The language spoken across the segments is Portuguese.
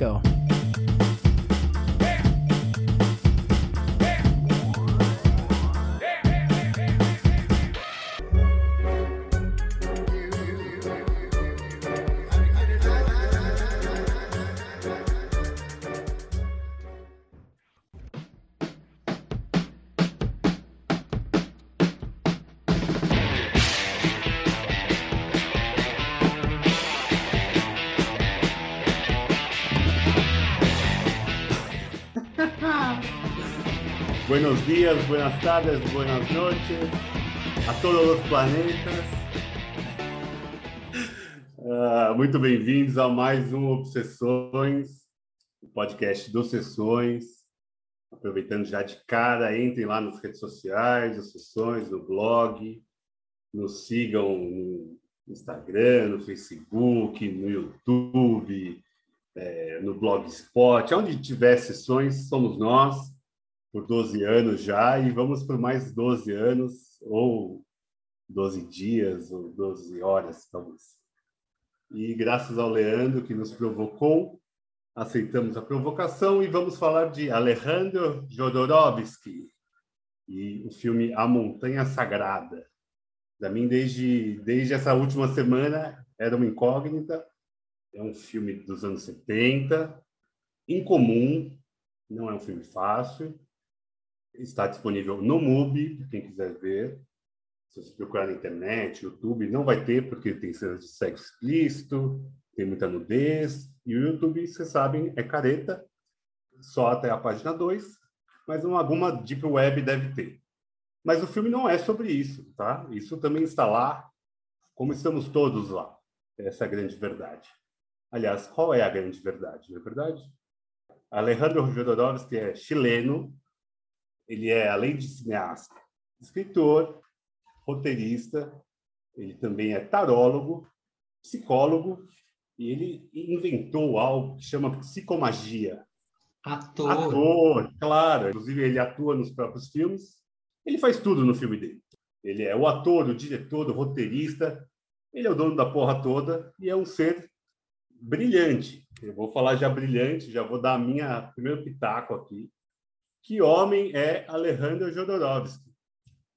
go. Buenos días, buenas tardes, buenas noches a todos os planetas. Ah, muito bem-vindos a mais um Obsessões, o podcast dos Sessões. Aproveitando já de cara, entrem lá nas redes sociais, Obsessões, no blog, nos sigam no Instagram, no Facebook, no YouTube, é, no Blogspot, onde tiver sessões, somos nós por 12 anos já e vamos por mais 12 anos, ou 12 dias, ou 12 horas, talvez. E graças ao Leandro que nos provocou, aceitamos a provocação e vamos falar de Alejandro Jodorowsky e o filme A Montanha Sagrada. Para mim, desde, desde essa última semana, era uma incógnita. É um filme dos anos 70, incomum, não é um filme fácil, Está disponível no MUBI, quem quiser ver. Se você procurar na internet, YouTube, não vai ter, porque tem cenas de sexo explícito, tem muita nudez. E o YouTube, vocês sabem, é careta, só até a página 2, mas alguma Deep Web deve ter. Mas o filme não é sobre isso, tá? Isso também está lá, como estamos todos lá. Essa é a grande verdade. Aliás, qual é a grande verdade, não é verdade? Alejandro Jodorowsky é chileno, ele é, além de cineasta, escritor, roteirista, ele também é tarólogo, psicólogo, e ele inventou algo que chama psicomagia. Ator. Ator, claro. Inclusive, ele atua nos próprios filmes. Ele faz tudo no filme dele. Ele é o ator, o diretor, o roteirista. Ele é o dono da porra toda e é um ser brilhante. Eu vou falar já brilhante, já vou dar a minha primeiro pitaco aqui. Que homem é Alejandro Jodorowsky?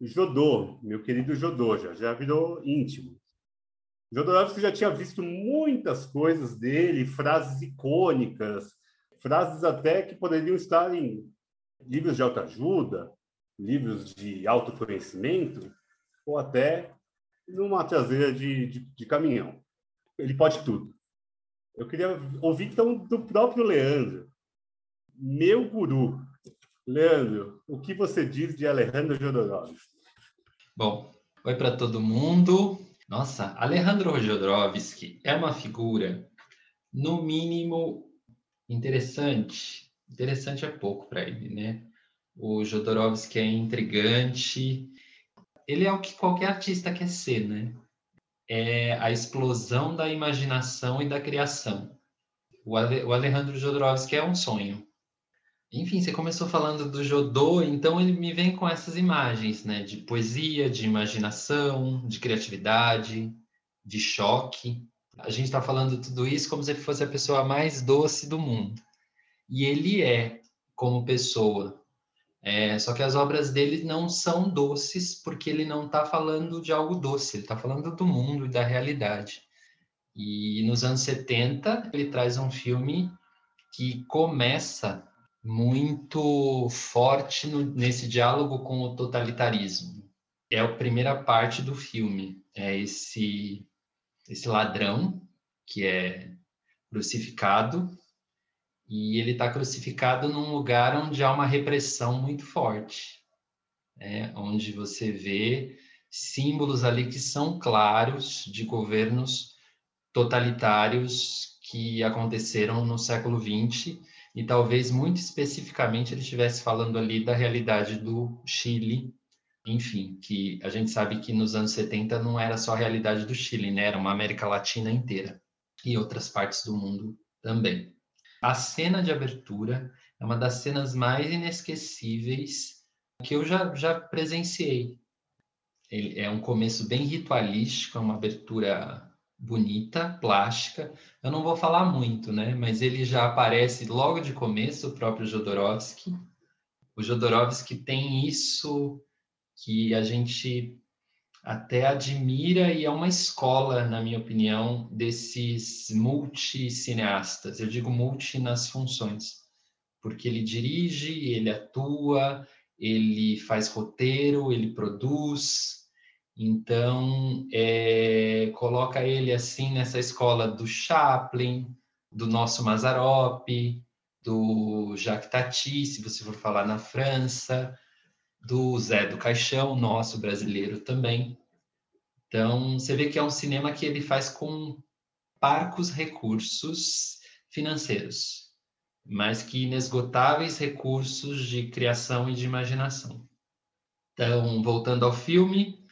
Jodô, meu querido Jodô, já, já virou íntimo. Jodorowsky já tinha visto muitas coisas dele, frases icônicas, frases até que poderiam estar em livros de autoajuda, livros de autoconhecimento, ou até numa traseira de, de, de caminhão. Ele pode tudo. Eu queria ouvir, então, do próprio Leandro, meu guru, Leandro, o que você diz de Alejandro Jodorowsky? Bom, oi para todo mundo. Nossa, Alejandro Jodorowsky é uma figura, no mínimo, interessante. Interessante é pouco para ele, né? O Jodorowsky é intrigante. Ele é o que qualquer artista quer ser, né? É a explosão da imaginação e da criação. O Alejandro Jodorowsky é um sonho enfim, você começou falando do Jodô, então ele me vem com essas imagens, né? De poesia, de imaginação, de criatividade, de choque. A gente está falando tudo isso como se ele fosse a pessoa mais doce do mundo. E ele é, como pessoa. É, só que as obras dele não são doces, porque ele não está falando de algo doce, ele está falando do mundo e da realidade. E nos anos 70, ele traz um filme que começa muito forte no, nesse diálogo com o totalitarismo. É a primeira parte do filme, é esse esse ladrão que é crucificado e ele está crucificado num lugar onde há uma repressão muito forte, né? onde você vê símbolos ali que são claros de governos totalitários que aconteceram no século XX e talvez muito especificamente ele estivesse falando ali da realidade do Chile, enfim, que a gente sabe que nos anos 70 não era só a realidade do Chile, né? Era uma América Latina inteira e outras partes do mundo também. A cena de abertura é uma das cenas mais inesquecíveis que eu já, já presenciei. Ele é um começo bem ritualístico, é uma abertura bonita, plástica. Eu não vou falar muito, né? Mas ele já aparece logo de começo, o próprio Jodorowsky. O Jodorowsky tem isso que a gente até admira e é uma escola, na minha opinião, desses multicineastas. Eu digo multi nas funções, porque ele dirige, ele atua, ele faz roteiro, ele produz. Então, é, coloca ele assim nessa escola do Chaplin, do nosso Mazarop, do Jacques Tati, se você for falar na França, do Zé do Caixão, nosso brasileiro também. Então, você vê que é um cinema que ele faz com parcos recursos financeiros, mas que inesgotáveis recursos de criação e de imaginação. Então, voltando ao filme,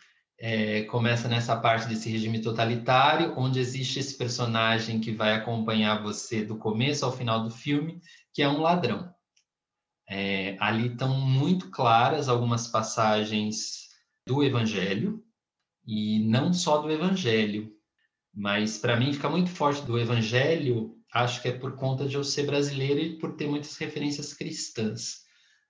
é, começa nessa parte desse regime totalitário, onde existe esse personagem que vai acompanhar você do começo ao final do filme, que é um ladrão. É, ali estão muito claras algumas passagens do Evangelho, e não só do Evangelho, mas para mim fica muito forte do Evangelho, acho que é por conta de eu ser brasileiro e por ter muitas referências cristãs.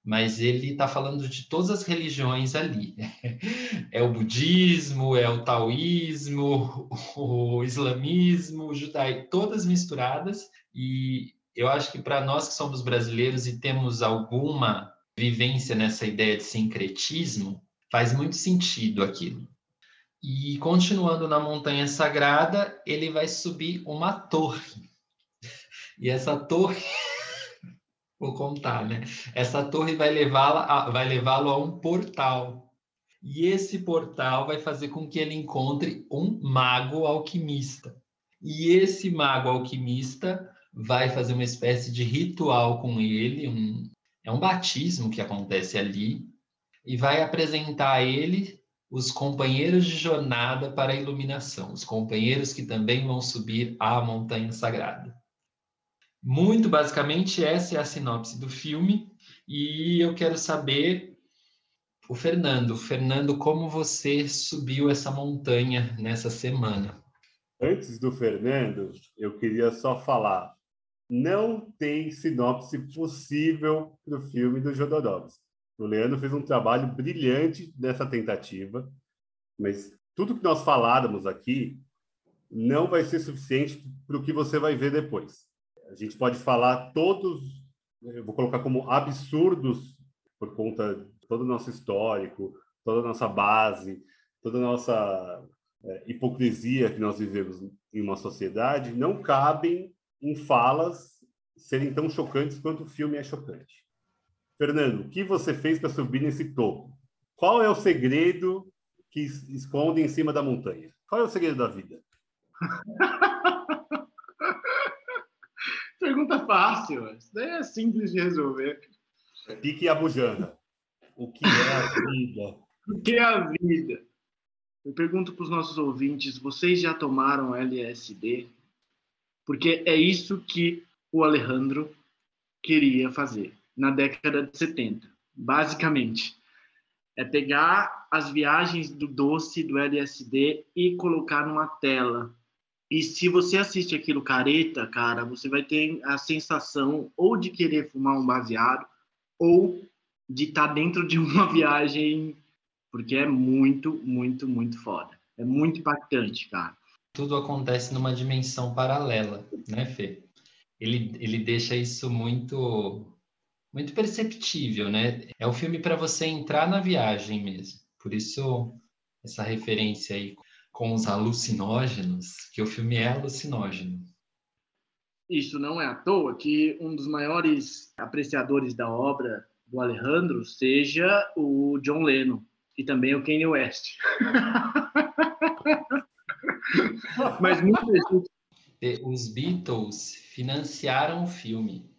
Mas ele está falando de todas as religiões ali. É o budismo, é o taoísmo, o islamismo, o judaísmo, todas misturadas. E eu acho que para nós que somos brasileiros e temos alguma vivência nessa ideia de sincretismo, faz muito sentido aquilo. E continuando na montanha sagrada, ele vai subir uma torre. E essa torre, vou contar, né? Essa torre vai levá-lo vai levá-lo a um portal. E esse portal vai fazer com que ele encontre um mago alquimista. E esse mago alquimista vai fazer uma espécie de ritual com ele, um, é um batismo que acontece ali, e vai apresentar a ele os companheiros de jornada para a iluminação, os companheiros que também vão subir à montanha sagrada. Muito basicamente, essa é a sinopse do filme, e eu quero saber, o Fernando, Fernando, como você subiu essa montanha nessa semana? Antes do Fernando, eu queria só falar não tem sinopse possível para o filme do Jodorowsky. O Leandro fez um trabalho brilhante nessa tentativa, mas tudo que nós faláramos aqui não vai ser suficiente para o que você vai ver depois. A gente pode falar todos, eu vou colocar como absurdos por conta de todo o nosso histórico, toda a nossa base, toda a nossa é, hipocrisia que nós vivemos em uma sociedade, não cabem em falas serem tão chocantes quanto o filme é chocante. Fernando, o que você fez para subir nesse topo? Qual é o segredo que esconde em cima da montanha? Qual é o segredo da vida? Pergunta fácil. Isso daí é simples de resolver. Pique a bujana. O que é a vida? o que é a vida? Eu pergunto para os nossos ouvintes: vocês já tomaram LSD? porque é isso que o Alejandro queria fazer na década de 70, basicamente. É pegar as viagens do doce, do LSD e colocar numa tela. E se você assiste aquilo careta, cara, você vai ter a sensação ou de querer fumar um baseado ou de estar tá dentro de uma viagem, porque é muito, muito, muito foda. É muito impactante, cara tudo acontece numa dimensão paralela, né, Fê? Ele, ele deixa isso muito muito perceptível, né? É o filme para você entrar na viagem mesmo. Por isso essa referência aí com os alucinógenos, que o filme é alucinógeno. Isso não é à toa que um dos maiores apreciadores da obra do Alejandro seja o John Lennon e também o Kanye West. Mas gente... Os Beatles financiaram o filme.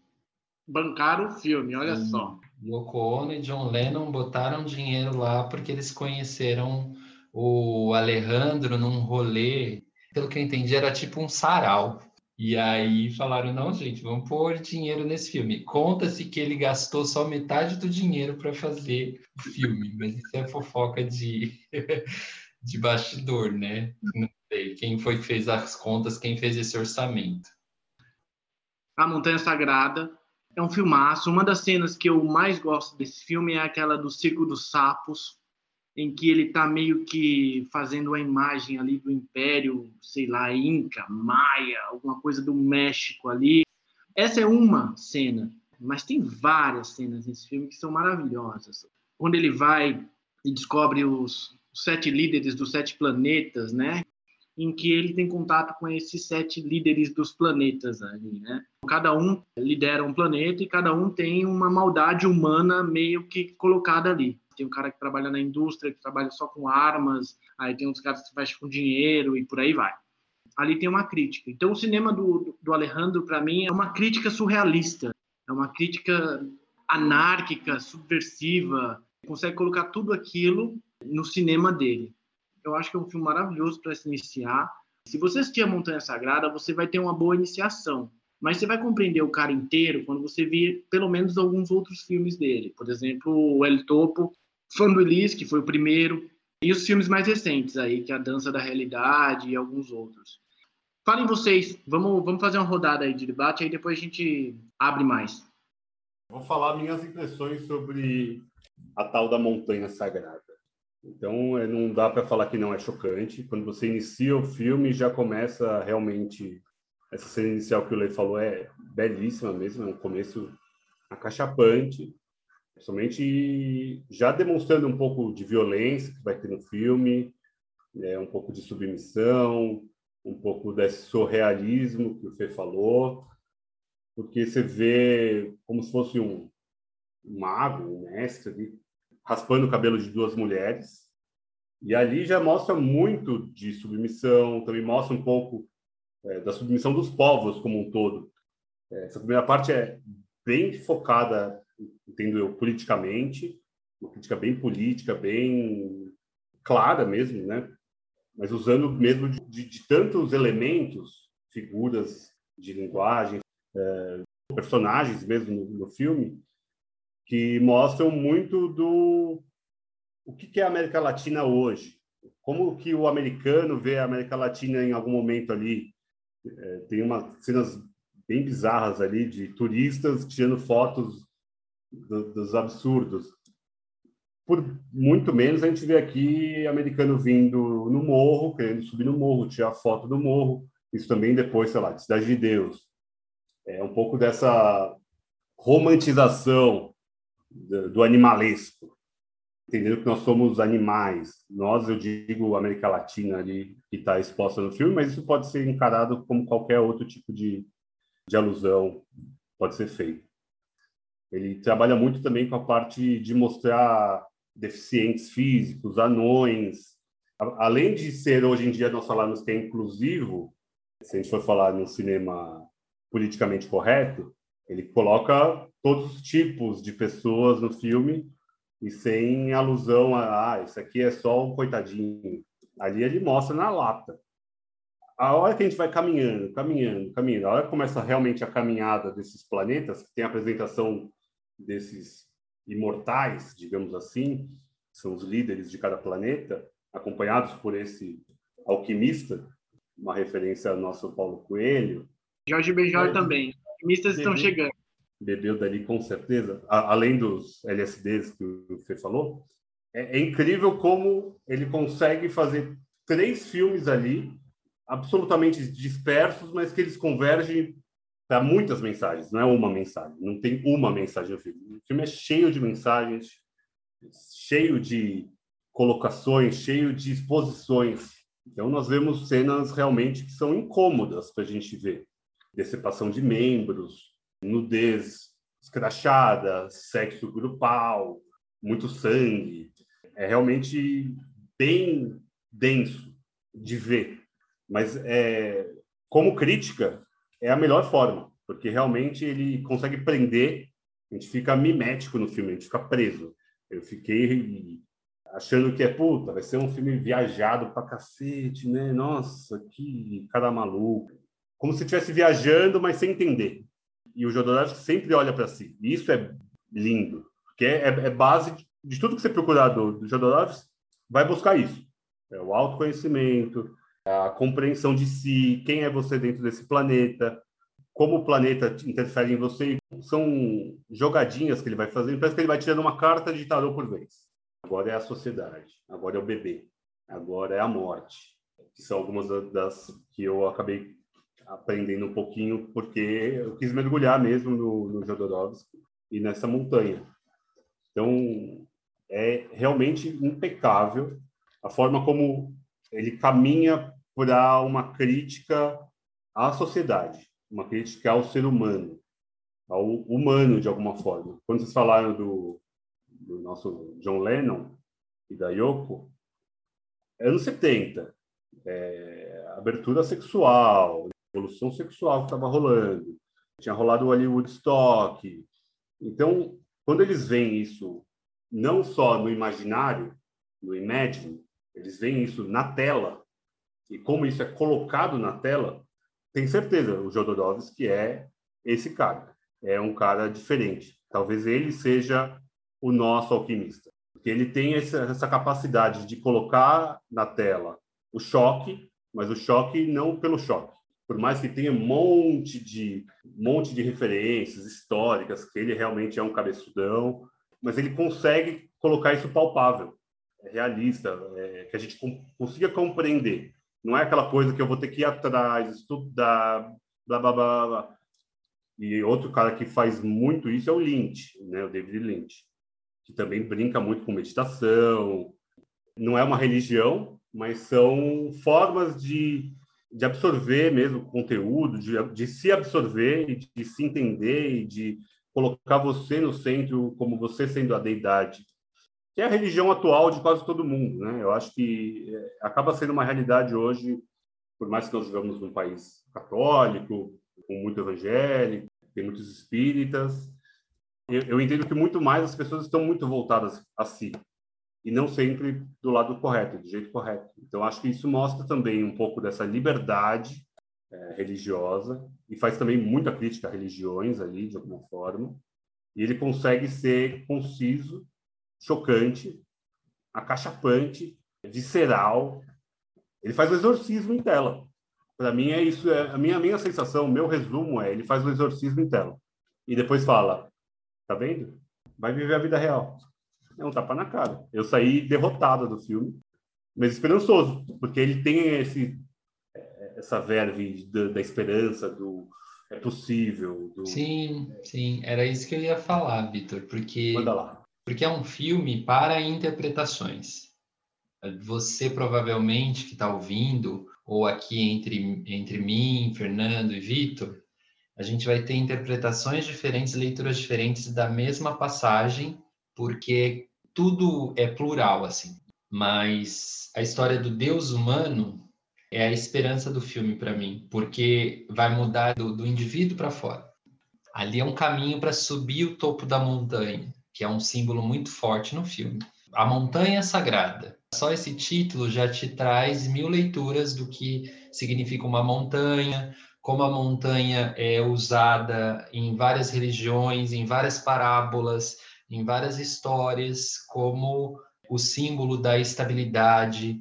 Bancaram o filme, olha Sim. só. Yoko Ono e John Lennon botaram dinheiro lá porque eles conheceram o Alejandro num rolê. Pelo que eu entendi, era tipo um sarau. E aí falaram: não, gente, vamos pôr dinheiro nesse filme. Conta-se que ele gastou só metade do dinheiro para fazer o filme, mas isso é fofoca de de bastidor, né? Não sei quem foi que fez as contas, quem fez esse orçamento. A Montanha Sagrada é um filmaço. Uma das cenas que eu mais gosto desse filme é aquela do Circo dos Sapos, em que ele está meio que fazendo a imagem ali do Império, sei lá, Inca, Maia, alguma coisa do México ali. Essa é uma cena, mas tem várias cenas nesse filme que são maravilhosas. Quando ele vai e descobre os, os sete líderes dos sete planetas, né? Em que ele tem contato com esses sete líderes dos planetas ali, né? Cada um lidera um planeta e cada um tem uma maldade humana meio que colocada ali. Tem um cara que trabalha na indústria, que trabalha só com armas, aí tem uns caras que fazem com dinheiro e por aí vai. Ali tem uma crítica. Então, o cinema do, do Alejandro, para mim, é uma crítica surrealista, é uma crítica anárquica, subversiva, consegue colocar tudo aquilo no cinema dele. Eu acho que é um filme maravilhoso para se iniciar. Se você assistir a Montanha Sagrada, você vai ter uma boa iniciação. Mas você vai compreender o cara inteiro quando você vir pelo menos alguns outros filmes dele. Por exemplo, o El Topo, Elis, que foi o primeiro, e os filmes mais recentes aí, que é A Dança da Realidade e alguns outros. Falem vocês, vamos, vamos fazer uma rodada aí de debate, aí depois a gente abre mais. Vou falar minhas impressões sobre a tal da montanha sagrada. Então, é, não dá para falar que não é chocante. Quando você inicia o filme, já começa realmente. Essa cena inicial que o Lei falou é belíssima mesmo, é um começo acachapante, somente já demonstrando um pouco de violência que vai ter no filme, é, um pouco de submissão, um pouco desse surrealismo que o Fê falou, porque você vê como se fosse um, mago, um mestre raspando o cabelo de duas mulheres. E ali já mostra muito de submissão, também mostra um pouco é, da submissão dos povos como um todo. É, essa primeira parte é bem focada, entendo eu, politicamente, uma crítica bem política, bem clara mesmo, né? Mas usando mesmo de, de, de tantos elementos, figuras de linguagem, é, personagens mesmo no, no filme, que mostram muito do o que é a América Latina hoje, como que o americano vê a América Latina em algum momento ali. É, tem umas cenas bem bizarras ali de turistas tirando fotos do, dos absurdos. Por muito menos a gente vê aqui americano vindo no morro, querendo subir no morro, tirar foto do morro. Isso também depois, sei lá, de Cidade de Deus. É um pouco dessa romantização do, animalesco, entendendo que nós somos animais. Nós, eu digo América Latina ali, que está exposta no filme, mas isso pode ser encarado como qualquer outro tipo de, de alusão pode ser feito. Ele trabalha muito também com a parte de mostrar deficientes físicos, anões. Além de ser, hoje em dia, nós falamos que é inclusivo, se a gente for falar no cinema politicamente correto, ele coloca todos os tipos de pessoas no filme e sem alusão a ah, isso aqui é só um coitadinho. Ali ele mostra na lata. A hora que a gente vai caminhando, caminhando, caminhando, a hora que começa realmente a caminhada desses planetas, que tem a apresentação desses imortais, digamos assim, são os líderes de cada planeta, acompanhados por esse alquimista, uma referência ao nosso Paulo Coelho. Jorge Benjor também. Alquimistas estão chegando bebeu dali com certeza, além dos LSDs que você falou, é, é, incrível como ele consegue fazer três filmes ali, absolutamente dispersos, mas que eles convergem para muitas mensagens, não é uma mensagem, não tem uma mensagem no filme. O filme é cheio de mensagens, cheio de colocações, cheio de exposições. Então, nós vemos cenas realmente que são incômodas para a gente ver. Decepção de membros, nudez escrachada, sexo grupal, muito sangue. É realmente bem denso de ver. Mas é, como crítica, é a melhor forma, porque realmente ele consegue prender, a gente fica mimético no filme, a gente fica preso. Eu fiquei achando que é puta, vai ser um filme viajado pra cacete, né? Nossa, que cara maluco. Como se estivesse viajando, mas sem entender e o Jodorowsky sempre olha para si. E isso é lindo, porque é, é base de, de, tudo que você procurar do, do Jodorowsky, vai buscar isso. é o autoconhecimento, a compreensão de si, quem é você dentro desse planeta, como o planeta interfere em você. São jogadinhas que ele vai fazendo, parece que ele vai tirando uma carta de tarô por vez. Agora é a sociedade, agora é o bebê, agora é a morte, que são algumas das que eu acabei aprendendo um pouquinho, porque eu quis mergulhar mesmo no, no Jodorowsky e nessa montanha. Então, é realmente impecável a forma como ele caminha para uma crítica à sociedade, uma crítica ao ser humano, ao humano de alguma forma. Quando vocês falaram do, do nosso John Lennon e da Yoko, anos 70, é, abertura sexual, evolução sexual que estava rolando, tinha rolado o Hollywood Stock. Então, quando eles veem isso não só no imaginário, no imagine, eles veem isso na tela, e como isso é colocado na tela, tem certeza, o Jodorowsky é esse cara. É um cara diferente. Talvez ele seja o nosso alquimista. Porque ele tem essa, capacidade de colocar na tela o choque, mas o choque não pelo choque. Por mais que tenha um monte de, monte de referências históricas, que ele realmente é um cabeçudão, mas ele consegue colocar isso palpável, realista, é, que a gente consiga compreender. Não é aquela coisa que eu vou ter que ir atrás, estudar, blá, blá, blá, blá. E outro cara que faz muito isso é o Lynch, né? o David Lynch, que também brinca muito com meditação. Não é uma religião, mas são formas de, de absorver mesmo conteúdo, de, de se absorver e de se entender e de colocar você no centro como você sendo a deidade, que é a religião atual de quase todo mundo, né? Eu acho que é, acaba sendo uma realidade hoje, por mais que nós vivamos num país católico, com muito evangélico, tem muitos espíritas, eu, eu entendo que muito mais as pessoas estão muito voltadas a si e não sempre do lado correto, do jeito correto. Então acho que isso mostra também um pouco dessa liberdade é, religiosa e faz também muita crítica a religiões ali, de alguma forma. E ele consegue ser conciso, chocante, acachapante, visceral. Ele faz o exorcismo em tela. Para mim é isso, é, a minha a minha sensação, o meu resumo é, ele faz o exorcismo em tela. E depois fala: "Tá vendo? Vai viver a vida real". É um tapa na cara. Eu saí derrotado do filme, mas esperançoso, porque ele tem esse essa verve da, da esperança, do é possível. Do... Sim, sim, era isso que eu ia falar, Vitor, porque Manda lá. Porque é um filme para interpretações. Você provavelmente que está ouvindo, ou aqui entre, entre mim, Fernando e Vitor, a gente vai ter interpretações diferentes, leituras diferentes da mesma passagem, porque tudo é plural, assim. Mas a história do Deus humano é a esperança do filme para mim, porque vai mudar do, do indivíduo para fora. Ali é um caminho para subir o topo da montanha, que é um símbolo muito forte no filme. A montanha sagrada. Só esse título já te traz mil leituras do que significa uma montanha, como a montanha é usada em várias religiões, em várias parábolas, em várias histórias, como o símbolo da estabilidade,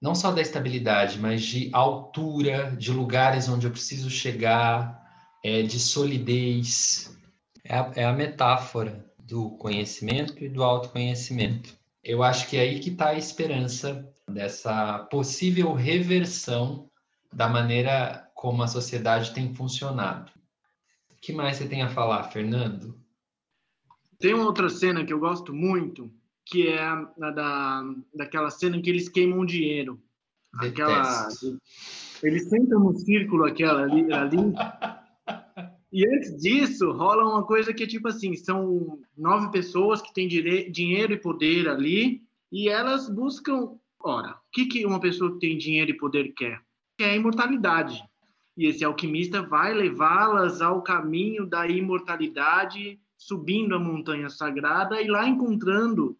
não só da estabilidade, mas de altura, de lugares onde eu preciso chegar, é, de solidez. É a, é a metáfora do conhecimento e do autoconhecimento. Eu acho que é aí que está a esperança dessa possível reversão da maneira como a sociedade tem funcionado. O que mais você tem a falar, Fernando? Tem uma outra cena que eu gosto muito, que é a, da, daquela cena em que eles queimam dinheiro. Aquela, eles sentam no círculo aquela ali, ali e antes disso rola uma coisa que é tipo assim, são nove pessoas que têm dinheiro e poder ali e elas buscam, ora, o que que uma pessoa que tem dinheiro e poder quer? Quer a imortalidade. E esse alquimista vai levá-las ao caminho da imortalidade, subindo a montanha sagrada e lá encontrando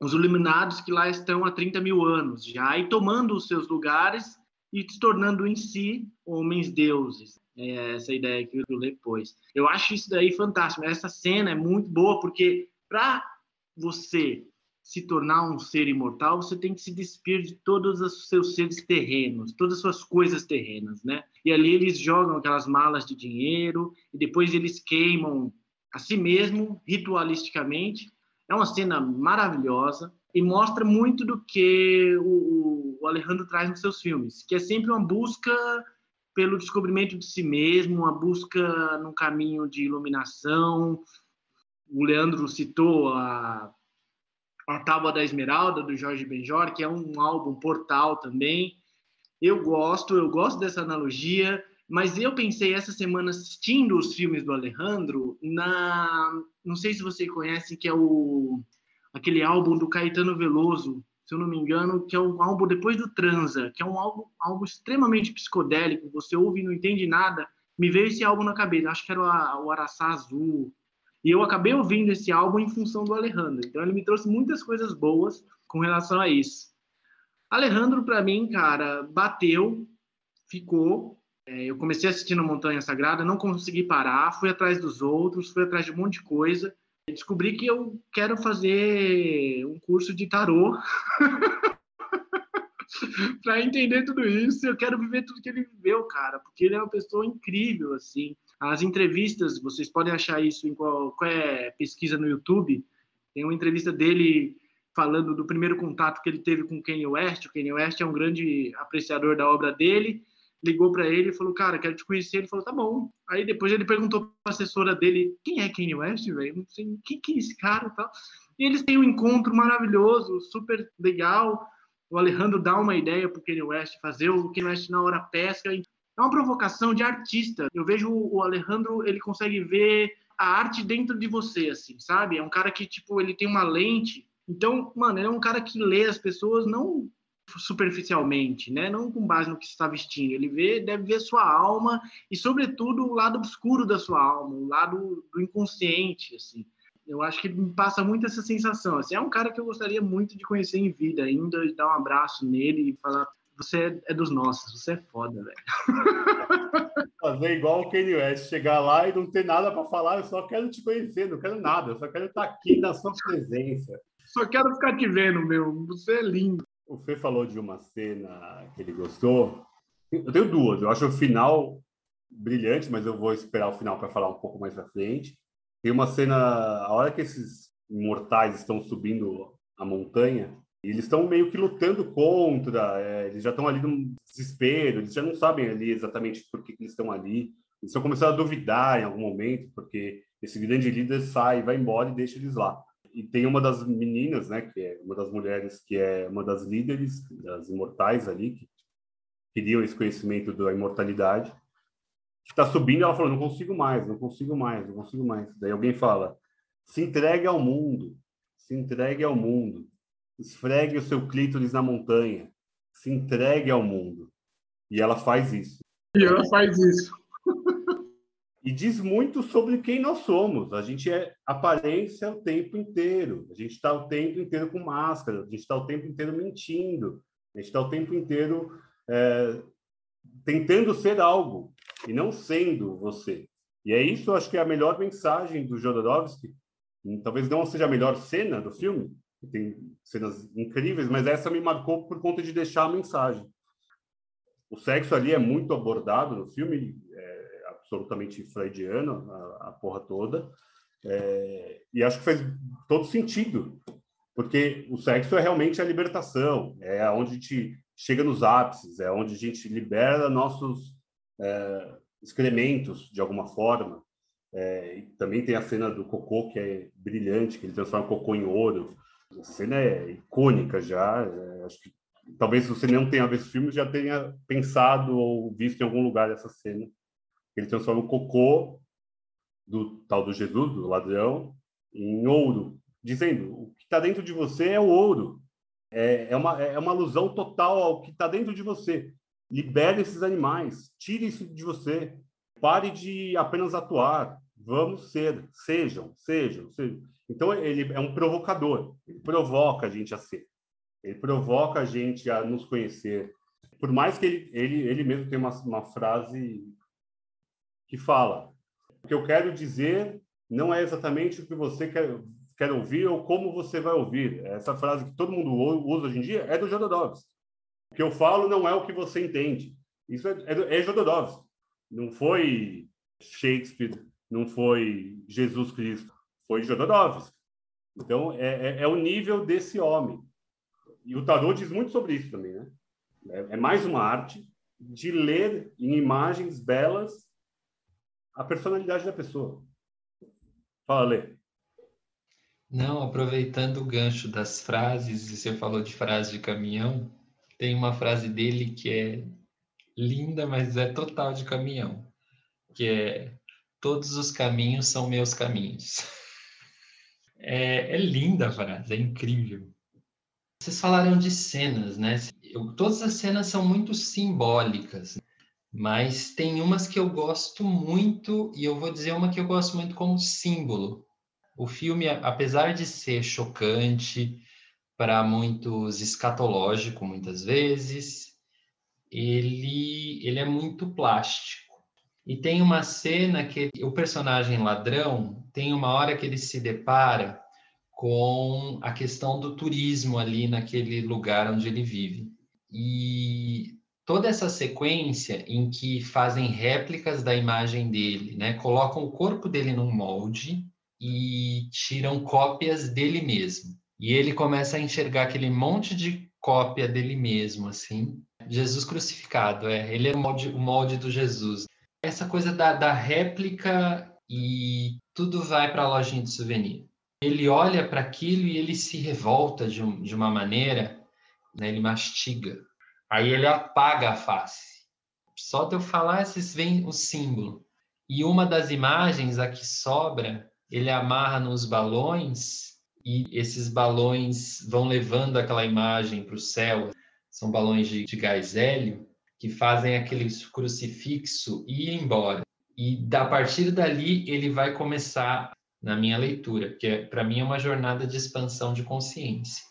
os iluminados que lá estão há 30 mil anos já, e tomando os seus lugares e se tornando em si homens deuses. É essa ideia que o Lulê pôs. Eu acho isso daí fantástico. Essa cena é muito boa, porque para você se tornar um ser imortal, você tem que se despir de todos os seus seres terrenos, todas as suas coisas terrenas, né? E ali eles jogam aquelas malas de dinheiro e depois eles queimam a si mesmo ritualisticamente. É uma cena maravilhosa e mostra muito do que o Alejandro traz nos seus filmes, que é sempre uma busca pelo descobrimento de si mesmo, uma busca num caminho de iluminação. O Leandro citou a a Tábua da Esmeralda, do Jorge Benjor, que é um álbum portal também. Eu gosto, eu gosto dessa analogia, mas eu pensei essa semana assistindo os filmes do Alejandro na, não sei se você conhece, que é o aquele álbum do Caetano Veloso, se eu não me engano, que é um álbum depois do Transa, que é um álbum, álbum extremamente psicodélico, você ouve e não entende nada. Me veio esse álbum na cabeça, acho que era o, Araçá Azul, e eu acabei ouvindo esse álbum em função do Alejandro. Então ele me trouxe muitas coisas boas com relação a isso. Alejandro, para mim, cara, bateu, ficou. É, eu comecei assistindo Montanha Sagrada, não consegui parar, fui atrás dos outros, fui atrás de um monte de coisa. Descobri que eu quero fazer um curso de tarô para entender tudo isso. Eu quero viver tudo que ele viveu, cara, porque ele é uma pessoa incrível, assim. As entrevistas, vocês podem achar isso em qualquer pesquisa no YouTube. Tem uma entrevista dele falando do primeiro contato que ele teve com o Kanye West. O Kanye West é um grande apreciador da obra dele. Ligou para ele e falou: Cara, quero te conhecer. Ele falou: Tá bom. Aí depois ele perguntou para a assessora dele: Quem é Kanye West, velho? Não sei quem que é esse cara tal. E eles têm um encontro maravilhoso, super legal. O Alejandro dá uma ideia para o Kanye West fazer, o Kanye West na hora pesca é uma provocação de artista. Eu vejo o Alejandro, ele consegue ver a arte dentro de você, assim, sabe? É um cara que, tipo, ele tem uma lente. Então, mano, ele é um cara que lê as pessoas não superficialmente, né? Não com base no que está vestindo. Ele vê, deve ver sua alma e, sobretudo, o lado obscuro da sua alma, o lado do inconsciente, assim. Eu acho que me passa muito essa sensação. Assim, é um cara que eu gostaria muito de conhecer em vida ainda, e dar um abraço nele e falar você é dos nossos, você é foda, velho. Fazer igual o Kanye West, chegar lá e não ter nada para falar, eu só quero te conhecer, não quero nada, eu só quero estar aqui na sua presença. Só quero ficar te vendo, meu, você é lindo. O Fê falou de uma cena que ele gostou. Eu tenho duas, eu acho o final brilhante, mas eu vou esperar o final para falar um pouco mais para frente. Tem uma cena, a hora que esses imortais estão subindo a montanha, eles estão meio que lutando contra, é, eles já estão ali no desespero, eles já não sabem ali exatamente por que, que eles estão ali. Eles estão começando a duvidar em algum momento, porque esse grande líder sai, vai embora e deixa eles lá. E tem uma das meninas, né, que é uma das mulheres, que é uma das líderes, das imortais ali, que queriam esse conhecimento da imortalidade, que está subindo, ela falou, não consigo mais, não consigo mais, não consigo mais. Daí alguém fala, se entregue ao mundo, se entregue ao mundo esfregue o seu clítoris na montanha, se entregue ao mundo. E ela faz isso. E ela faz isso. E diz muito sobre quem nós somos. A gente é aparência o tempo inteiro. A gente está o tempo inteiro com máscara. A gente está o tempo inteiro mentindo. A gente está o tempo inteiro é, tentando ser algo e não sendo você. E é isso, acho que é a melhor mensagem do Jodorowsky. Talvez não seja a melhor cena do filme, tem cenas incríveis, mas essa me marcou por conta de deixar a mensagem. O sexo ali é muito abordado no filme, absolutamente freudiano, a, a porra toda, é, e acho que faz todo sentido, porque o sexo é realmente a libertação, é onde a gente chega nos ápices, é onde a gente libera nossos é, excrementos de alguma forma. É, também tem a cena do cocô que é brilhante, que ele transforma o cocô em ouro. A cena é icônica já. É, acho que talvez você não tenha visto o filme, já tenha pensado ou visto em algum lugar essa cena. Ele transforma o cocô do tal do Jesus, do ladrão, em ouro, dizendo: o que está dentro de você é o ouro. É, é, uma, é uma alusão total ao que está dentro de você. Libere esses animais, tire isso de você. Pare de apenas atuar. Vamos ser, sejam, sejam, sejam. Então, ele é um provocador, ele provoca a gente a ser, ele provoca a gente a nos conhecer. Por mais que ele, ele, ele mesmo tenha uma, uma frase que fala: o que eu quero dizer não é exatamente o que você quer, quer ouvir ou como você vai ouvir. Essa frase que todo mundo usa hoje em dia é do Jodorowsky. O que eu falo não é o que você entende. Isso é, é, é Jodorowsky. Não foi Shakespeare, não foi Jesus Cristo, foi Jodorowsky. Então, é, é, é, o nível desse homem. E o tarô diz muito sobre isso também, né? É, é mais uma arte de ler em imagens belas a personalidade da pessoa. Fala, Lê. Não, aproveitando o gancho das frases, e você falou de frase de caminhão, tem uma frase dele que é linda, mas é total de caminhão, que é todos os caminhos são meus caminhos. É, é linda a frase, é incrível. Vocês falaram de cenas, né? Eu, todas as cenas são muito simbólicas, mas tem umas que eu gosto muito, e eu vou dizer uma que eu gosto muito como símbolo. O filme, apesar de ser chocante, para muitos escatológico muitas vezes, ele, ele é muito plástico. E tem uma cena que o personagem ladrão tem uma hora que ele se depara com a questão do turismo ali naquele lugar onde ele vive. E toda essa sequência em que fazem réplicas da imagem dele, né? Colocam o corpo dele num molde e tiram cópias dele mesmo. E ele começa a enxergar aquele monte de cópia dele mesmo, assim. Jesus crucificado, é. Ele é o molde, o molde do Jesus essa coisa da, da réplica e tudo vai para a lojinha de souvenir. Ele olha para aquilo e ele se revolta de, um, de uma maneira, né? ele mastiga. Aí ele apaga a face. Só de eu falar, esses vem o símbolo. E uma das imagens, a que sobra, ele amarra nos balões e esses balões vão levando aquela imagem para o céu. São balões de, de gás hélio que fazem aquele crucifixo ir embora. E da partir dali ele vai começar na minha leitura, que é, para mim é uma jornada de expansão de consciência.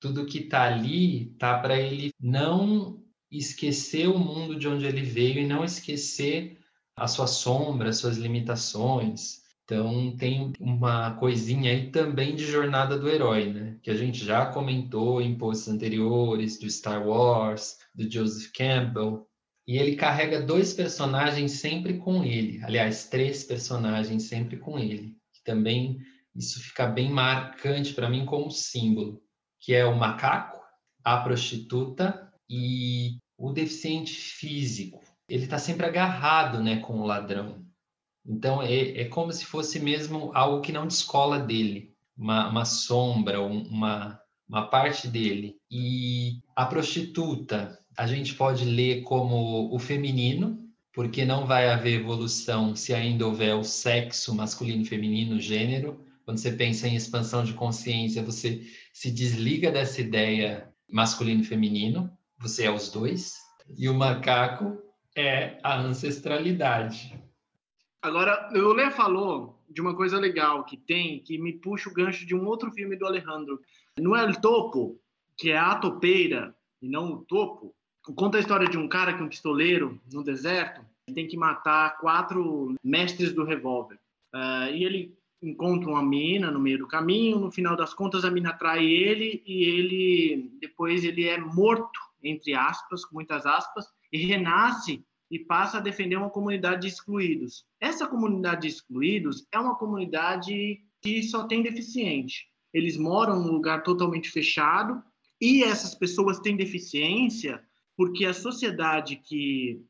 Tudo que está ali tá para ele não esquecer o mundo de onde ele veio e não esquecer a sua sombra, as suas limitações. Então tem uma coisinha aí também de jornada do herói, né? Que a gente já comentou em posts anteriores do Star Wars, do Joseph Campbell. E ele carrega dois personagens sempre com ele. Aliás, três personagens sempre com ele. Também isso fica bem marcante para mim como símbolo, que é o macaco, a prostituta e o deficiente físico. Ele está sempre agarrado, né, com o ladrão. Então é, é como se fosse mesmo algo que não descola dele, uma, uma sombra, uma, uma parte dele. E a prostituta, a gente pode ler como o feminino, porque não vai haver evolução se ainda houver o sexo masculino e feminino, gênero. Quando você pensa em expansão de consciência, você se desliga dessa ideia masculino e feminino, você é os dois. E o macaco é a ancestralidade. Agora, o Lê falou de uma coisa legal que tem, que me puxa o gancho de um outro filme do Alejandro. No El Topo, que é a topeira e não o topo, Conta a história de um cara que é um pistoleiro no deserto tem que matar quatro mestres do revólver. Uh, e ele encontra uma mina no meio do caminho, no final das contas a mina trai ele e ele depois ele é morto, entre aspas, com muitas aspas, e renasce e passa a defender uma comunidade de excluídos. Essa comunidade de excluídos é uma comunidade que só tem deficiente. Eles moram num lugar totalmente fechado e essas pessoas têm deficiência porque a sociedade que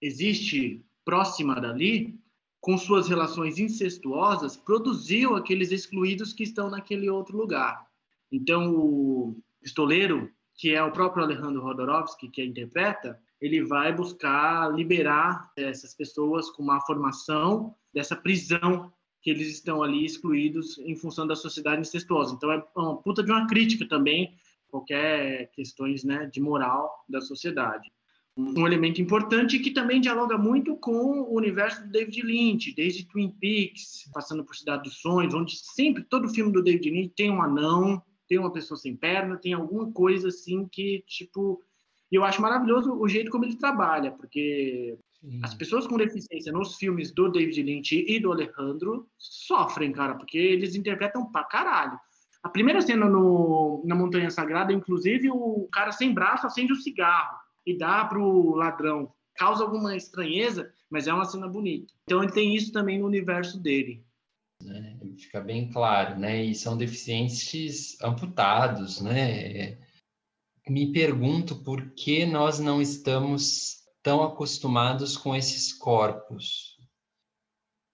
existe próxima dali, com suas relações incestuosas, produziu aqueles excluídos que estão naquele outro lugar. Então, o pistoleiro, que é o próprio Alejandro Rodorovsky que a interpreta, ele vai buscar liberar essas pessoas com uma formação dessa prisão que eles estão ali excluídos em função da sociedade incestuosa. Então, é uma puta de uma crítica também qualquer questões né, de moral da sociedade. Um elemento importante que também dialoga muito com o universo do David Lynch, desde Twin Peaks, passando por Cidade dos Sonhos, onde sempre, todo filme do David Lynch tem um anão, tem uma pessoa sem perna, tem alguma coisa assim que, tipo, eu acho maravilhoso o jeito como ele trabalha, porque Sim. as pessoas com deficiência nos filmes do David Lynch e do Alejandro sofrem, cara, porque eles interpretam pra caralho. A primeira cena no, na Montanha Sagrada, inclusive, o cara sem braço acende o um cigarro e dá pro ladrão. Causa alguma estranheza, mas é uma cena bonita. Então ele tem isso também no universo dele. É, fica bem claro, né? E são deficientes amputados, né? me pergunto por que nós não estamos tão acostumados com esses corpos.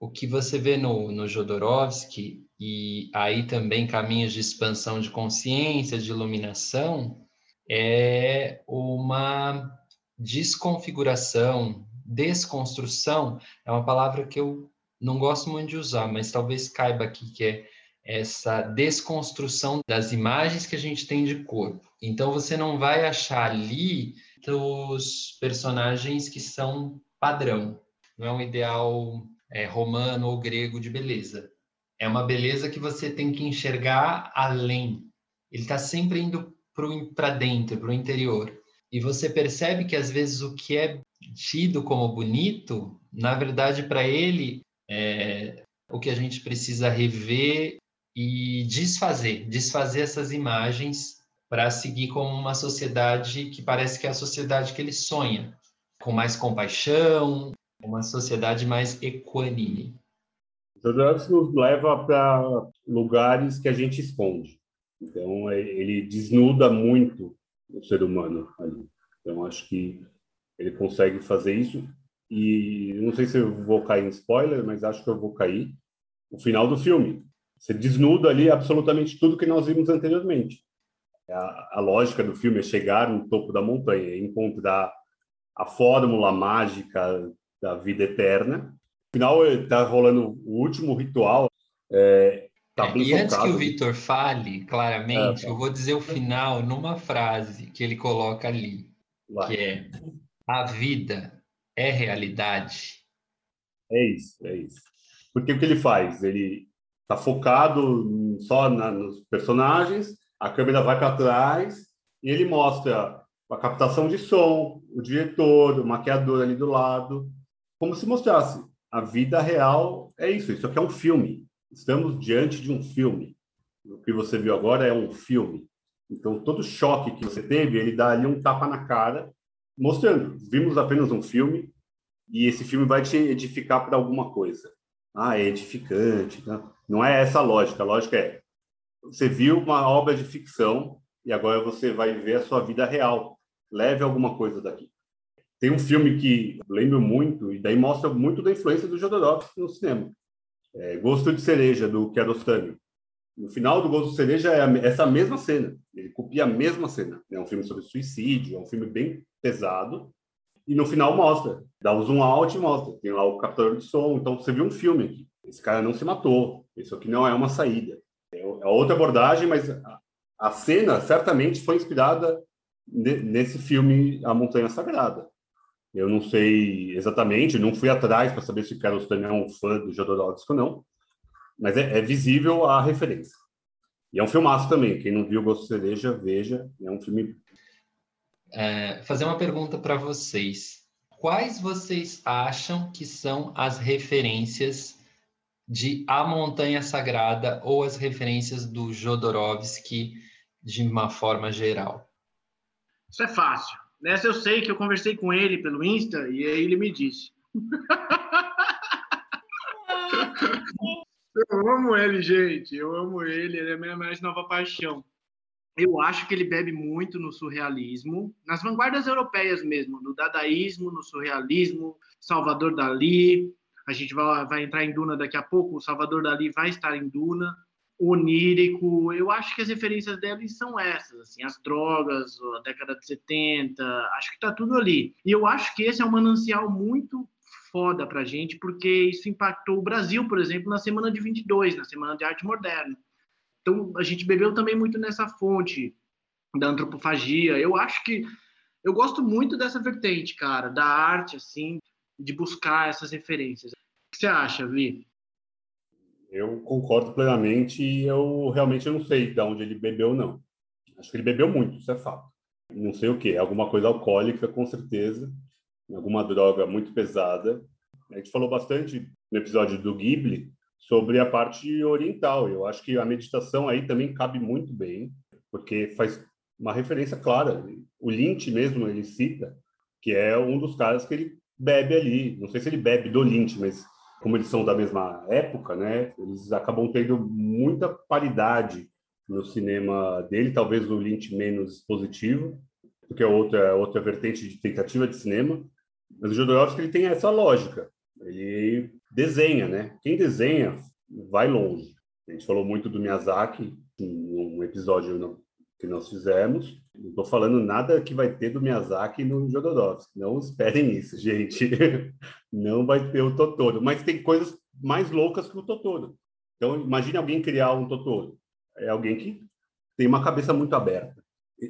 O que você vê no, no Jodorowsky, e aí também caminhos de expansão de consciência, de iluminação, é uma desconfiguração, desconstrução, é uma palavra que eu não gosto muito de usar, mas talvez caiba aqui, que é essa desconstrução das imagens que a gente tem de corpo. Então você não vai achar ali os personagens que são padrão. Não é um ideal é, romano ou grego de beleza. É uma beleza que você tem que enxergar além. Ele está sempre indo para dentro, para o interior. E você percebe que às vezes o que é tido como bonito, na verdade, para ele, é o que a gente precisa rever e desfazer, desfazer essas imagens para seguir como uma sociedade que parece que é a sociedade que ele sonha, com mais compaixão, uma sociedade mais equânime. Jodorowsky nos leva para lugares que a gente esconde. Então, é, ele desnuda muito o ser humano ali. Então, acho que ele consegue fazer isso. E não sei se eu vou cair em spoiler, mas acho que eu vou cair. O final do filme. Você desnuda ali absolutamente tudo que nós vimos anteriormente. A, a, lógica do filme é chegar no topo da montanha, encontrar a fórmula mágica da vida eterna. No final, está rolando o último ritual. É, tá é, e antes que o Vitor fale claramente, tá. eu vou dizer o final numa frase que ele coloca ali, Vai. que é a vida é realidade. É isso, é isso. Porque o que ele faz? Ele está focado só na, nos personagens a câmera vai para trás e ele mostra a captação de som, o diretor, o maquiador ali do lado, como se mostrasse a vida real é isso, isso aqui é um filme. Estamos diante de um filme. O que você viu agora é um filme. Então, todo choque que você teve, ele dá ali um tapa na cara, mostrando, vimos apenas um filme e esse filme vai te edificar para alguma coisa. Ah, é edificante. Tá? Não é essa a lógica. A lógica é, você viu uma obra de ficção e agora você vai ver a sua vida real. Leve alguma coisa daqui. Tem um filme que lembro muito e daí mostra muito da influência do Jodorowsky no cinema. É Gosto de Cereja, do Kiarostami. No final do Gosto de Cereja é essa mesma cena. Ele copia a mesma cena. É um filme sobre suicídio, é um filme bem pesado. E no final mostra, dá o zoom out e mostra. Tem lá o captador de som. Então você viu um filme aqui. Esse cara não se matou. Isso aqui não é uma saída. É, é outra abordagem, mas a cena certamente foi inspirada nesse filme A Montanha Sagrada. Eu não sei exatamente, não fui atrás para saber se o Carlos é um fã do Jodorowsky ou não, mas é, é, visível a referência. E é um filmaço também. Quem não viu Gosto de Cereja, veja. É um filme. É, fazer uma pergunta para vocês. Quais vocês acham que são as referências de A Montanha Sagrada ou as referências do Jodorowsky de uma forma geral? Isso é fácil. Nessa eu sei que eu conversei com ele pelo Insta e aí ele me disse. eu amo ele, gente. Eu amo ele. Ele é a minha mais nova paixão. Eu acho que ele bebe muito no surrealismo, nas vanguardas europeias mesmo, no dadaísmo, no surrealismo, Salvador Dali, a gente vai, vai entrar em Duna daqui a pouco, o Salvador Dali vai estar em Duna, onírico, eu acho que as referências dele são essas, assim, as drogas, a década de 70, acho que está tudo ali. E eu acho que esse é um manancial muito foda pra gente, porque isso impactou o Brasil, por exemplo, na semana de 22, na semana de arte moderna. Então, a gente bebeu também muito nessa fonte da antropofagia. Eu acho que eu gosto muito dessa vertente, cara, da arte, assim, de buscar essas referências. O que você acha, Vi? Eu concordo plenamente e eu realmente não sei de onde ele bebeu, não. Acho que ele bebeu muito, isso é fato. não sei o que, alguma coisa alcoólica, com certeza, alguma droga muito pesada. A gente falou bastante no episódio do Ghibli sobre a parte oriental. Eu acho que a meditação aí também cabe muito bem, porque faz uma referência clara. O Lynch mesmo, ele cita que é um dos caras que ele bebe ali. Não sei se ele bebe do Lynch, mas como eles são da mesma época, né, eles acabam tendo muita paridade no cinema dele, talvez o Lynch menos positivo, porque é outra outra vertente de tentativa de cinema, mas o Jodorowsky ele tem essa lógica. Ele desenha, né? Quem desenha vai longe. A gente falou muito do Miyazaki num episódio que nós fizemos. Não estou falando nada que vai ter do Miyazaki no Jodorowsky. Não esperem isso, gente. Não vai ter o Totoro. Mas tem coisas mais loucas que o Totoro. Então, imagine alguém criar um Totoro. É alguém que tem uma cabeça muito aberta.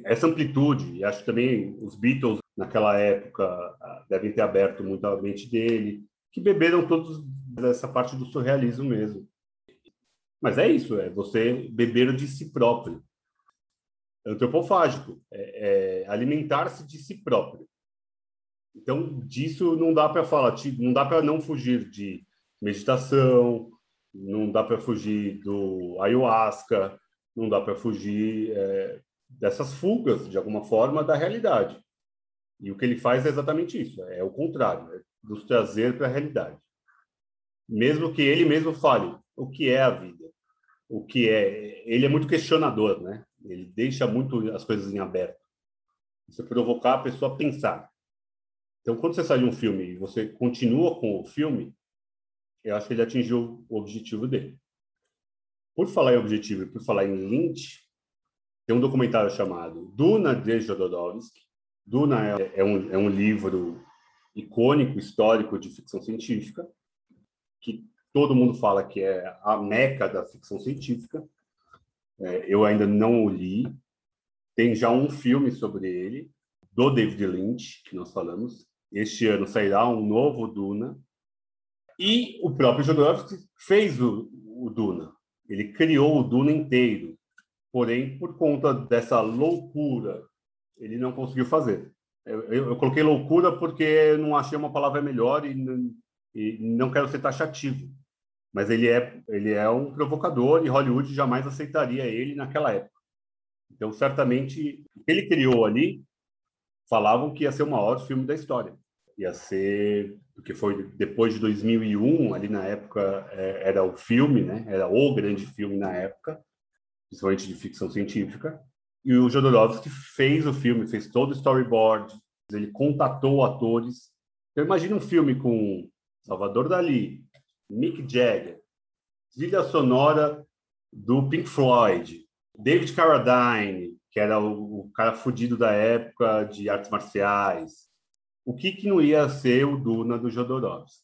Essa amplitude, e acho também os Beatles, naquela época, ah, devem ter aberto muito a mente dele, que beberam todos dessa parte do surrealismo mesmo. Mas é isso, é você beber de si próprio antropofágico, é, é alimentar-se de si próprio. Então, disso não dá para falar, não dá para não fugir de meditação, não dá para fugir do ayahuasca, não dá para fugir é, dessas fugas, de alguma forma, da realidade. E o que ele faz é exatamente isso, é o contrário, é nos trazer para a realidade. Mesmo que ele mesmo fale o que é a vida, o que é. Ele é muito questionador, né? Ele deixa muito as coisas em aberto. Você provocar a pessoa a pensar. Então, quando você sai de um filme e você continua com o filme, eu acho que ele atingiu o objetivo dele. Por falar em objetivo e por falar em Lynch, tem um documentário chamado Duna de Jodorowsky. Duna é, é, um, é um livro icônico, histórico de ficção científica, que todo mundo fala que é a meca da ficção científica. É, eu ainda não o li. Tem já um filme sobre ele, do David Lynch, que nós falamos. Este ano sairá um novo Duna. E o próprio Jodorowsky fez o, o Duna. Ele criou o Duna inteiro. Porém, por conta dessa loucura, ele não conseguiu fazer. Eu, eu, eu coloquei loucura porque não achei uma palavra melhor e, e não quero ser taxativo mas ele é ele é um provocador e Hollywood jamais aceitaria ele naquela época. Então, certamente, o que ele criou ali falavam que ia ser o maior filme da história. Ia ser, porque foi depois de 2001, ali na época é, era o filme, né? Era o grande filme na época, principalmente de ficção científica. E o Jodorowsky fez o filme, fez todo o storyboard, ele contatou atores. Então, imagina um filme com Salvador Dali, Mick Jagger, trilha sonora do Pink Floyd, David Carradine, que era o, cara fudido da época de artes marciais. O que, que não ia ser o Duna do Jodorowsky?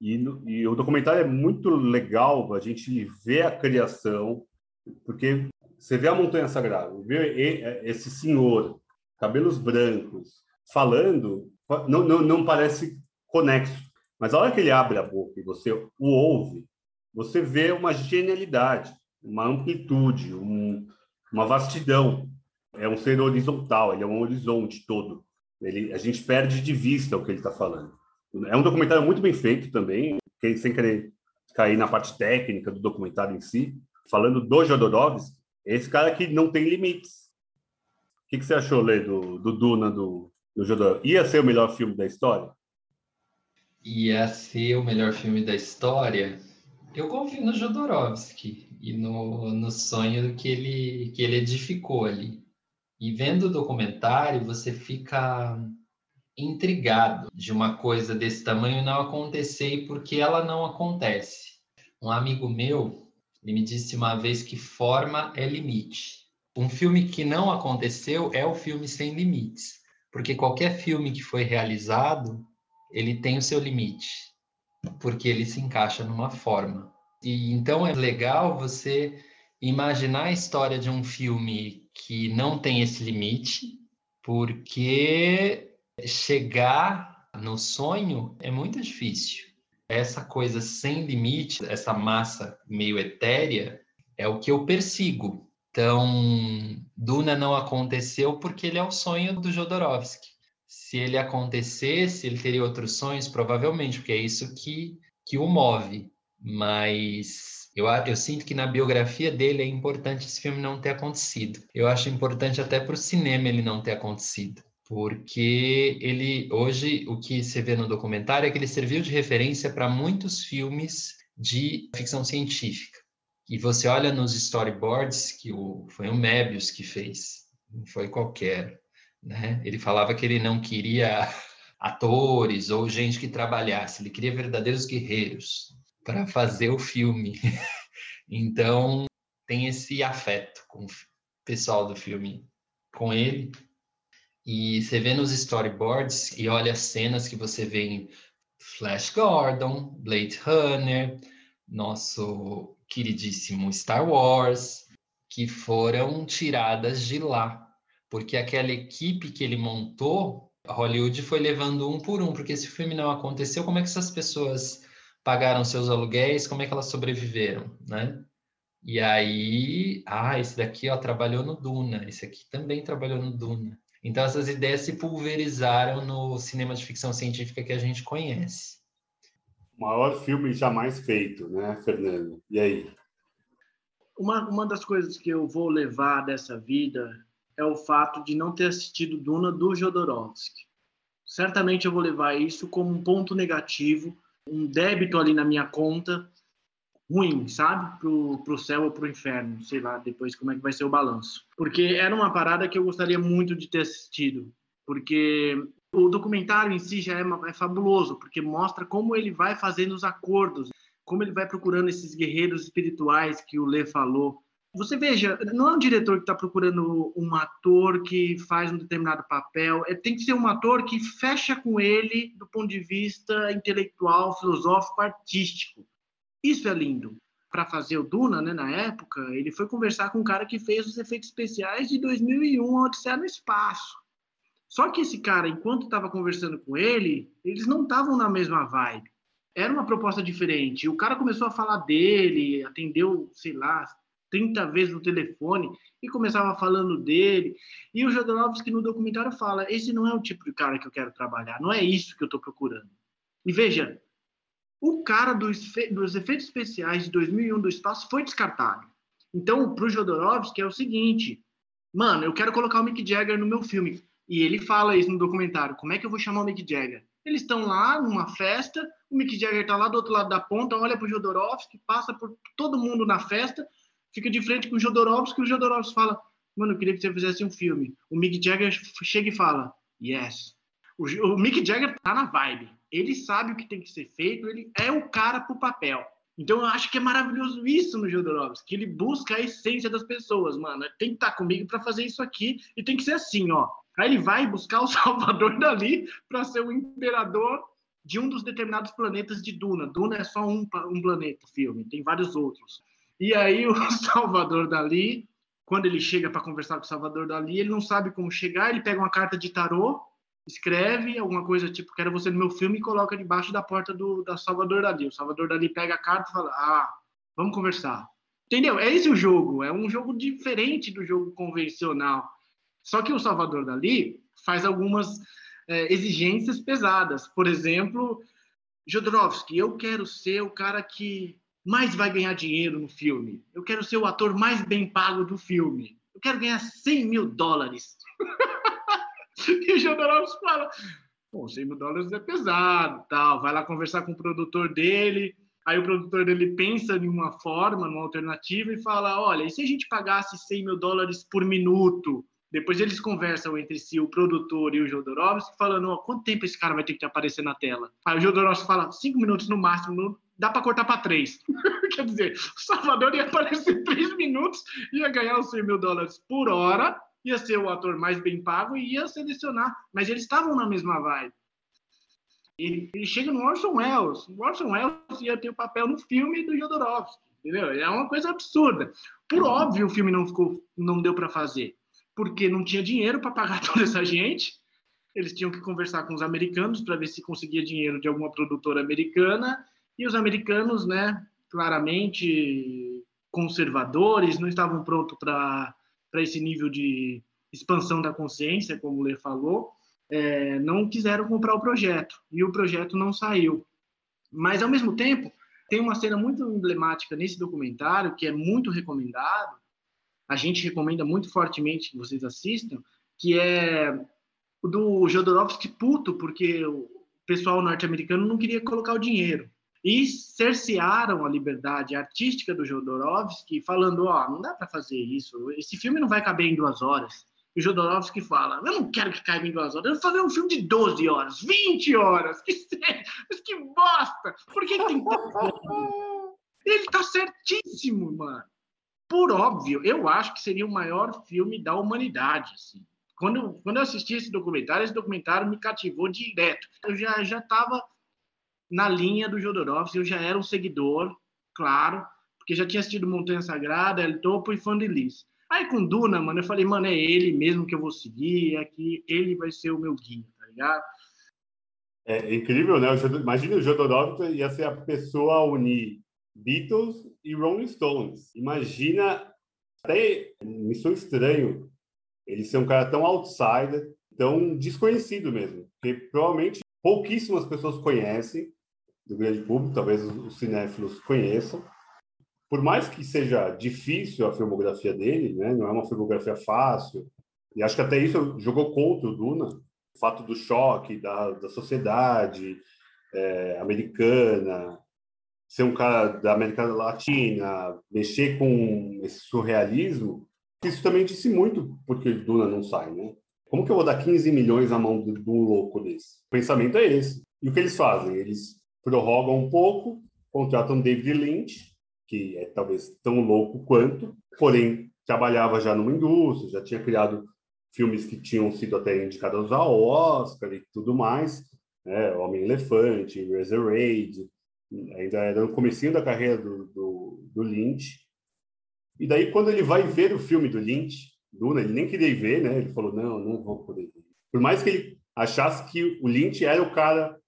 E, e o documentário é muito legal a gente ver a criação, porque você vê a Montanha Sagrada, vê esse senhor, cabelos brancos, falando, não, não, não parece conexo mas a hora que ele abre a boca e você o ouve, você vê uma genialidade, uma amplitude, um, uma vastidão. É um ser horizontal, ele é um horizonte todo. Ele, a gente perde de vista o que ele está falando. É um documentário muito bem feito também, sem querer cair na parte técnica do documentário em si. Falando do Jodorowsky, esse cara que não tem limites. O que, que você achou, Lê, do, do Duna, do, do Jodorowsky? Ia ser o melhor filme da história? Ia ser o melhor filme da história, eu confio no Jodorowsky e no, no sonho que ele, que ele edificou ali. E vendo o documentário, você fica intrigado de uma coisa desse tamanho não acontecer e porque ela não acontece. Um amigo meu, ele me disse uma vez que forma é limite. Um filme que não aconteceu é o filme sem limites, porque qualquer filme que foi realizado ele tem o seu limite, porque ele se encaixa numa forma. E então é legal você imaginar a história de um filme que não tem esse limite, porque chegar no sonho é muito difícil. Essa coisa sem limite, essa massa meio etérea, é o que eu persigo. Então, Duna não aconteceu porque ele é o sonho do Jodorowsky. Se ele acontecesse, ele teria outros sonhos, provavelmente, porque é isso que, que o move. Mas eu, eu sinto que na biografia dele é importante esse filme não ter acontecido. Eu acho importante até para o cinema ele não ter acontecido porque ele hoje o que você vê no documentário é que ele serviu de referência para muitos filmes de ficção científica. E você olha nos storyboards que o, foi o Mebius que fez, não foi qualquer, né? Ele falava que ele não queria atores ou gente que trabalhasse, ele queria verdadeiros guerreiros para fazer o filme. então, tem esse afeto com o pessoal do filme com ele. E você vê nos storyboards e olha as cenas que você vê em Flash Gordon, Blade Runner, nosso queridíssimo Star Wars, que foram tiradas de lá, porque aquela equipe que ele montou, Hollywood foi levando um por um, porque esse filme não aconteceu, como é que essas pessoas pagaram seus aluguéis, como é que elas sobreviveram, né? E aí, ah, esse daqui ó, trabalhou no Duna, esse aqui também trabalhou no Duna. Então essas ideias se pulverizaram no cinema de ficção científica que a gente conhece o maior filme jamais feito, né, Fernando? E aí? Uma, uma das coisas que eu vou levar dessa vida é o fato de não ter assistido Duna do Jodorowsky. Certamente eu vou levar isso como um ponto negativo, um débito ali na minha conta ruim, sabe? Pro, pro céu ou pro inferno, sei lá, depois como é que vai ser o balanço. Porque era uma parada que eu gostaria muito de ter assistido, porque o documentário em si já é, é fabuloso, porque mostra como ele vai fazendo os acordos, como ele vai procurando esses guerreiros espirituais que o Lê falou. Você veja, não é um diretor que está procurando um ator que faz um determinado papel, é, tem que ser um ator que fecha com ele do ponto de vista intelectual, filosófico, artístico. Isso é lindo. Para fazer o Duna, né, na época, ele foi conversar com um cara que fez os efeitos especiais de 2001, Odisseia no Espaço. Só que esse cara, enquanto estava conversando com ele, eles não estavam na mesma vibe. Era uma proposta diferente. O cara começou a falar dele, atendeu, sei lá, 30 vezes no telefone e começava falando dele. E o Jodorowsky no documentário fala: esse não é o tipo de cara que eu quero trabalhar, não é isso que eu estou procurando. E veja, o cara dos, dos efeitos especiais de 2001 do espaço foi descartado. Então, para o Jodorowsky é o seguinte: mano, eu quero colocar o Mick Jagger no meu filme. E ele fala isso no documentário. Como é que eu vou chamar o Mick Jagger? Eles estão lá numa festa, o Mick Jagger está lá do outro lado da ponta, olha para o Jodorowsky, passa por todo mundo na festa, fica de frente com o Jodorowsky, e o Jodorowsky fala, mano, eu queria que você fizesse um filme. O Mick Jagger chega e fala, yes. O, o Mick Jagger tá na vibe. Ele sabe o que tem que ser feito, ele é o cara pro papel. Então eu acho que é maravilhoso isso no Jodorowsky, que ele busca a essência das pessoas, mano. Tem que estar tá comigo para fazer isso aqui e tem que ser assim, ó. Aí ele vai buscar o Salvador Dali para ser o imperador de um dos determinados planetas de Duna. Duna é só um, um planeta, filme, tem vários outros. E aí o Salvador Dali, quando ele chega para conversar com o Salvador Dali, ele não sabe como chegar, ele pega uma carta de tarô, escreve alguma coisa tipo, quero você no meu filme e coloca debaixo da porta do da Salvador Dali. O Salvador Dali pega a carta e fala: "Ah, vamos conversar". Entendeu? É esse o jogo, é um jogo diferente do jogo convencional. Só que o Salvador Dali faz algumas é, exigências pesadas. Por exemplo, Jodorowsky, eu quero ser o cara que mais vai ganhar dinheiro no filme. Eu quero ser o ator mais bem pago do filme. Eu quero ganhar 100 mil dólares. e o Jodorowsky fala, Bom, 100 mil dólares é pesado, tal. Vai lá conversar com o produtor dele. Aí o produtor dele pensa em uma forma, numa alternativa e fala: olha, e se a gente pagasse 100 mil dólares por minuto? Depois eles conversam entre si, o produtor e o Jodorowsky, falando: oh, quanto tempo esse cara vai ter que aparecer na tela? Aí o Jodorowsky fala: cinco minutos no máximo, dá para cortar para três. Quer dizer, o Salvador ia aparecer três minutos, ia ganhar os 100 mil dólares por hora, ia ser o ator mais bem pago e ia selecionar. Mas eles estavam na mesma vibe. Ele, ele chega no Orson Welles. O Orson Welles ia ter o papel no filme do Jodorowsky. Entendeu? É uma coisa absurda. Por óbvio, o filme não ficou, não deu para fazer porque não tinha dinheiro para pagar toda essa gente. Eles tinham que conversar com os americanos para ver se conseguia dinheiro de alguma produtora americana. E os americanos, né, claramente conservadores, não estavam prontos para esse nível de expansão da consciência, como o Lê falou, é, não quiseram comprar o projeto e o projeto não saiu. Mas, ao mesmo tempo, tem uma cena muito emblemática nesse documentário, que é muito recomendado, a gente recomenda muito fortemente que vocês assistam, que é do Jodorowsky puto, porque o pessoal norte-americano não queria colocar o dinheiro. E cercearam a liberdade artística do Jodorowsky, falando: ó, oh, não dá para fazer isso, esse filme não vai caber em duas horas. E o Jodorowsky fala: Eu não quero que caiba em duas horas, eu vou fazer um filme de 12 horas, 20 horas, que sério, mas que bosta! Por que tem Ele tá certíssimo, mano. Por óbvio, eu acho que seria o maior filme da humanidade, assim. Quando, quando eu assisti esse documentário, esse documentário me cativou direto. Eu já já estava na linha do Jodorowsky, eu já era um seguidor, claro, porque já tinha assistido Montanha Sagrada, El Topo e Fã de Lis. Aí com Duna, mano, eu falei, mano, é ele mesmo que eu vou seguir, é que ele vai ser o meu guia, tá ligado? É incrível, né? Imagina o Jodorowsky ia ser a pessoa a unir Beatles e Rolling Stones. Imagina, até sou estranho ele ser um cara tão outsider, tão desconhecido mesmo, porque provavelmente pouquíssimas pessoas conhecem do grande público, talvez os cinéfilos conheçam, por mais que seja difícil a filmografia dele, né, não é uma filmografia fácil, e acho que até isso jogou contra o Duna, o fato do choque da, da sociedade é, americana, ser um cara da América Latina, mexer com esse surrealismo, isso também disse muito porque Duna não sai, né? Como que eu vou dar 15 milhões na mão de um louco desse? O pensamento é esse. E o que eles fazem? Eles prorrogam um pouco, contratam David Lynch, que é talvez tão louco quanto, porém trabalhava já numa indústria, já tinha criado filmes que tinham sido até indicados ao Oscar e tudo mais, né? Homem-Elefante, Raid, ainda era no comecinho da carreira do, do, do, Lynch. E daí, quando ele vai ver o filme do Lynch, Duna, ele nem queria ver, né? Ele falou, não, não vou poder ver. Por mais que ele achasse que o Lynch era o cara,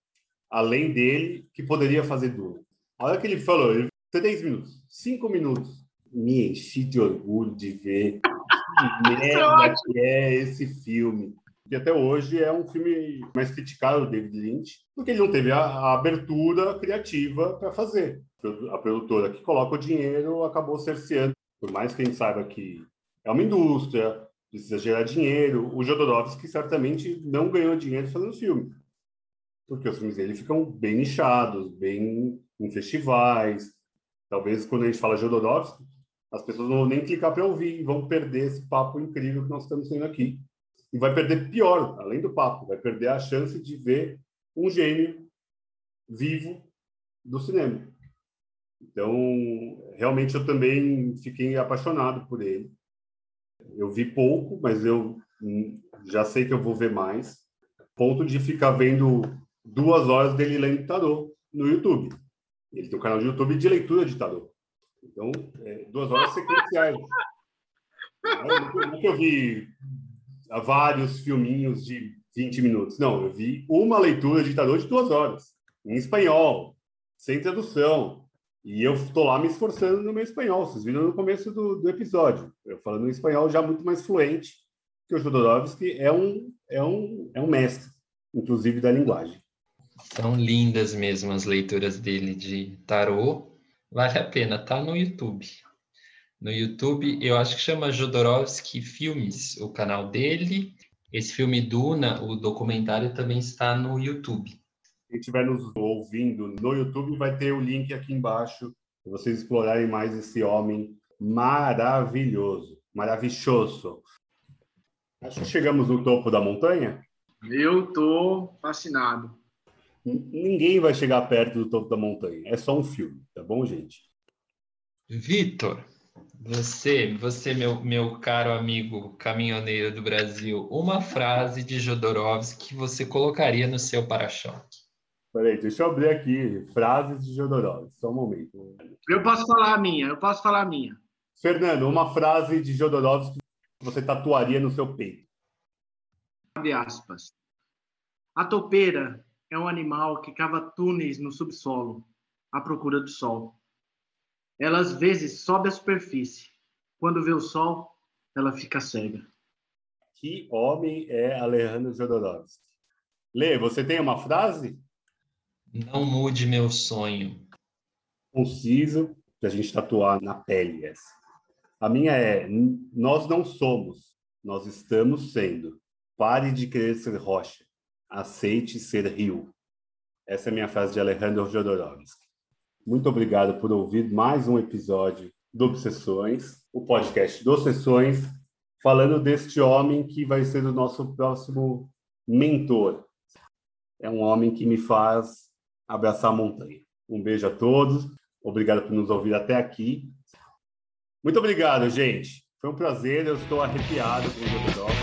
além dele, que poderia fazer Duna. A hora que ele falou, ele 10 minutos, 5 minutos. Me enchi de orgulho de ver que merda que é esse filme. Que até hoje é um filme mais criticado do David Lynch, porque ele não teve a, a abertura criativa para fazer. A produtora que coloca o dinheiro acabou cerceando. Por mais que a gente saiba que é uma indústria, precisa gerar dinheiro, o Jodorowsky certamente não ganhou dinheiro fazendo filme. Porque os filmes dele ficam bem nichados, bem em festivais, Talvez quando a gente fala Jodorowsky, as pessoas não vão nem clicar para ouvir vão perder esse papo incrível que nós estamos tendo aqui. E vai perder pior, além do papo, vai perder a chance de ver um gênio vivo do cinema. Então, realmente eu também fiquei apaixonado por ele. Eu vi pouco, mas eu já sei que eu vou ver mais. Ponto de ficar vendo duas horas dele lendo tarô no YouTube. Ele tem um canal de YouTube de leitura de tarô. Então, é, duas horas sequenciais. Nunca eu vi vários filminhos de 20 minutos. Não, eu vi uma leitura de tarô de duas horas, em espanhol, sem tradução. E eu estou lá me esforçando no meu espanhol. Vocês viram no começo do, do episódio. Eu falando em espanhol já muito mais fluente, que o Jodorowsky é um, é um, é um mestre, inclusive da linguagem. São lindas mesmo as leituras dele de tarô. Vale a pena, tá no YouTube. No YouTube, eu acho que chama Jodorowsky Filmes, o canal dele. Esse filme Duna, o documentário também está no YouTube. Quem estiver nos ouvindo no YouTube, vai ter o link aqui embaixo para vocês explorarem mais esse homem maravilhoso, maravilhoso. Acho que chegamos no topo da montanha. Eu tô fascinado ninguém vai chegar perto do topo da montanha. É só um filme, tá bom, gente? Vitor, você, você meu, meu caro amigo caminhoneiro do Brasil, uma frase de Jodorowsky que você colocaria no seu para-choque? Peraí, deixa eu abrir aqui. Frases de Jodorowsky, só um momento. Eu posso falar a minha, eu posso falar a minha. Fernando, uma frase de Jodorowsky que você tatuaria no seu peito. Abre aspas. A topeira é um animal que cava túneis no subsolo à procura do sol. Ela às vezes sobe à superfície. Quando vê o sol, ela fica cega. Que homem é Alejandro Jodorowsky? Lê, você tem uma frase? Não mude meu sonho. Conciso, para a gente tatuar na pele essa. A minha é: nós não somos, nós estamos sendo. Pare de querer ser rocha, aceite ser rio. Essa é a minha frase de Alejandro Jodorowsky. Muito obrigado por ouvir mais um episódio do Obsessões, o podcast do Obsessões, falando deste homem que vai ser o nosso próximo mentor. É um homem que me faz abraçar a montanha. Um beijo a todos. Obrigado por nos ouvir até aqui. Muito obrigado, gente. Foi um prazer. Eu estou arrepiado com o Jodorowsky.